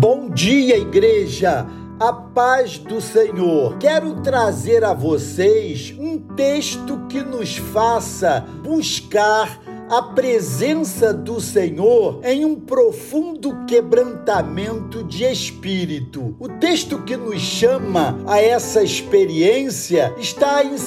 Bom dia, igreja! A paz do Senhor. Quero trazer a vocês um texto que nos faça buscar a presença do Senhor em um profundo quebrantamento de espírito. O texto que nos chama a essa experiência está em 2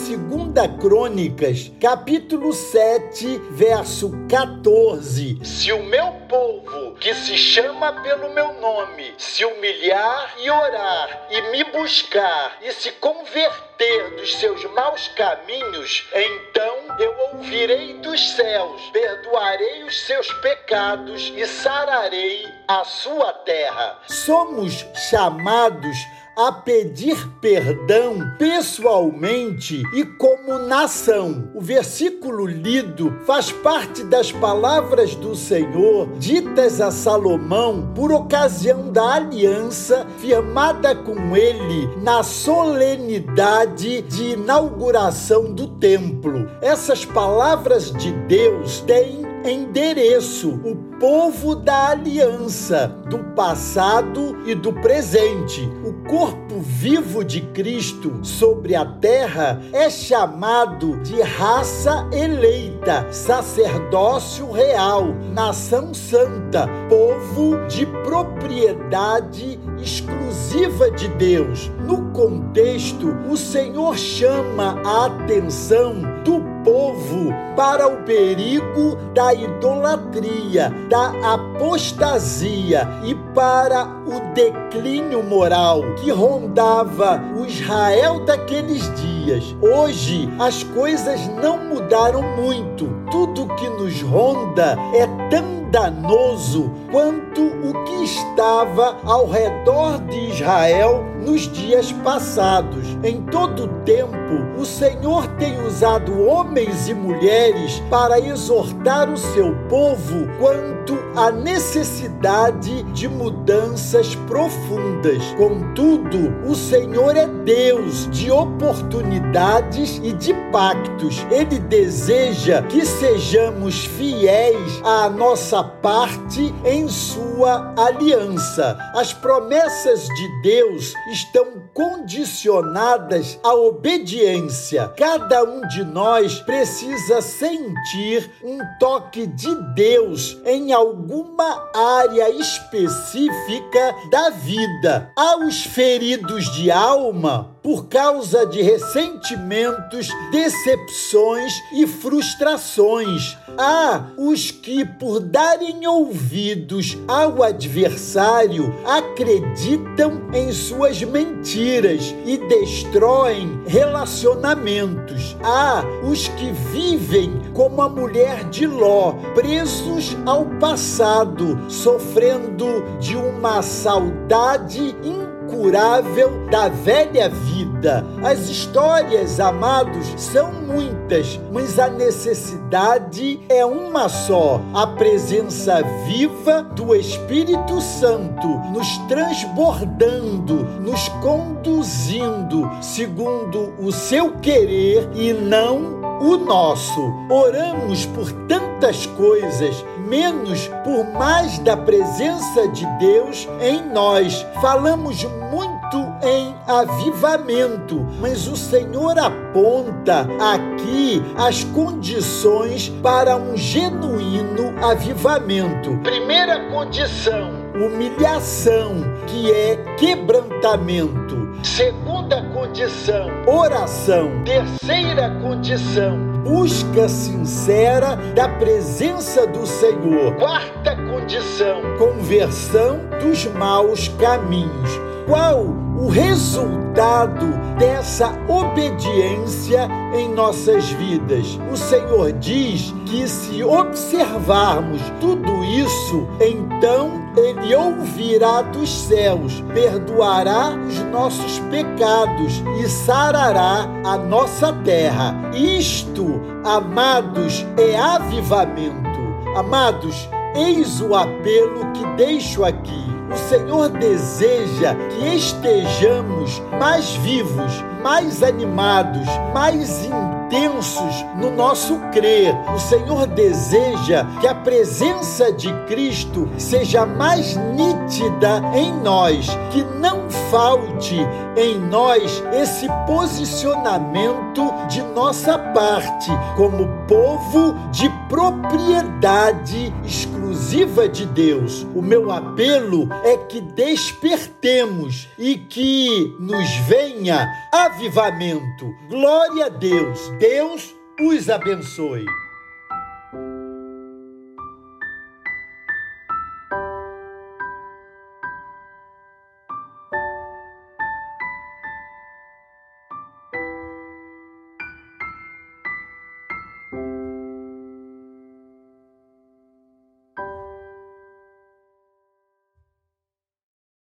Crônicas, capítulo 7, verso 14. Se o meu povo, que se chama pelo meu nome, se humilhar e orar e me buscar e se converter dos seus maus caminhos, então eu ouvirei dos céus, perdoarei os seus pecados e sararei a sua terra. Somos chamados a pedir perdão pessoalmente e como nação. O versículo lido faz parte das palavras do Senhor ditas a Salomão por ocasião da aliança firmada com ele na solenidade de inauguração do templo. Essas palavras de Deus têm endereço, o povo da aliança, do passado e do presente. O corpo vivo de Cristo sobre a terra é chamado de raça eleita, sacerdócio real, nação santa, povo de propriedade exclusiva de Deus. No contexto, o Senhor chama a atenção do povo para o perigo da idolatria, da apostasia e para o declínio moral que rondava o Israel daqueles dias. Hoje as coisas não mudaram muito. Tudo que nos ronda é tão danoso quanto o que estava ao redor de Israel nos dias passados. Em todo o tempo, o Senhor tem usado homens e mulheres para exortar o seu povo quanto à necessidade de mudanças profundas. Contudo, o Senhor é Deus de oportunidades e de pactos. Ele deseja que sejamos fiéis à nossa parte em sua aliança. As promessas de Deus estão condicionadas à obediência. Cada um de nós precisa sentir um toque de Deus em alguma área específica da vida. Aos feridos de alma, por causa de ressentimentos, decepções e frustrações. Há os que, por darem ouvidos ao adversário, acreditam em suas mentiras e destroem relacionamentos. Há os que vivem como a mulher de Ló, presos ao passado, sofrendo de uma saudade incurável da velha vida. As histórias, amados, são muitas, mas a necessidade é uma só: a presença viva do Espírito Santo nos transbordando, nos conduzindo segundo o seu querer e não o nosso. Oramos por tantas coisas, menos por mais da presença de Deus em nós. Falamos muito em avivamento, mas o Senhor aponta aqui as condições para um genuíno avivamento. Primeira condição: humilhação, que é quebrantamento. Segunda condição, oração. Terceira condição, busca sincera da presença do Senhor. Quarta condição, conversão dos maus caminhos. Qual o resultado dessa obediência em nossas vidas? O Senhor diz que se observarmos tudo isso, então ele ouvirá dos céus, perdoará os nossos pecados e sarará a nossa terra. Isto, amados, é avivamento. Amados, eis o apelo que deixo aqui o Senhor deseja que estejamos mais vivos, mais animados, mais intensos no nosso crer. O Senhor deseja que a presença de Cristo seja mais nítida em nós, que não falte em nós esse posicionamento de nossa parte como povo de propriedade exclusiva de Deus. O meu apelo é que despertemos e que nos venha avivamento. Glória a Deus. Deus os abençoe.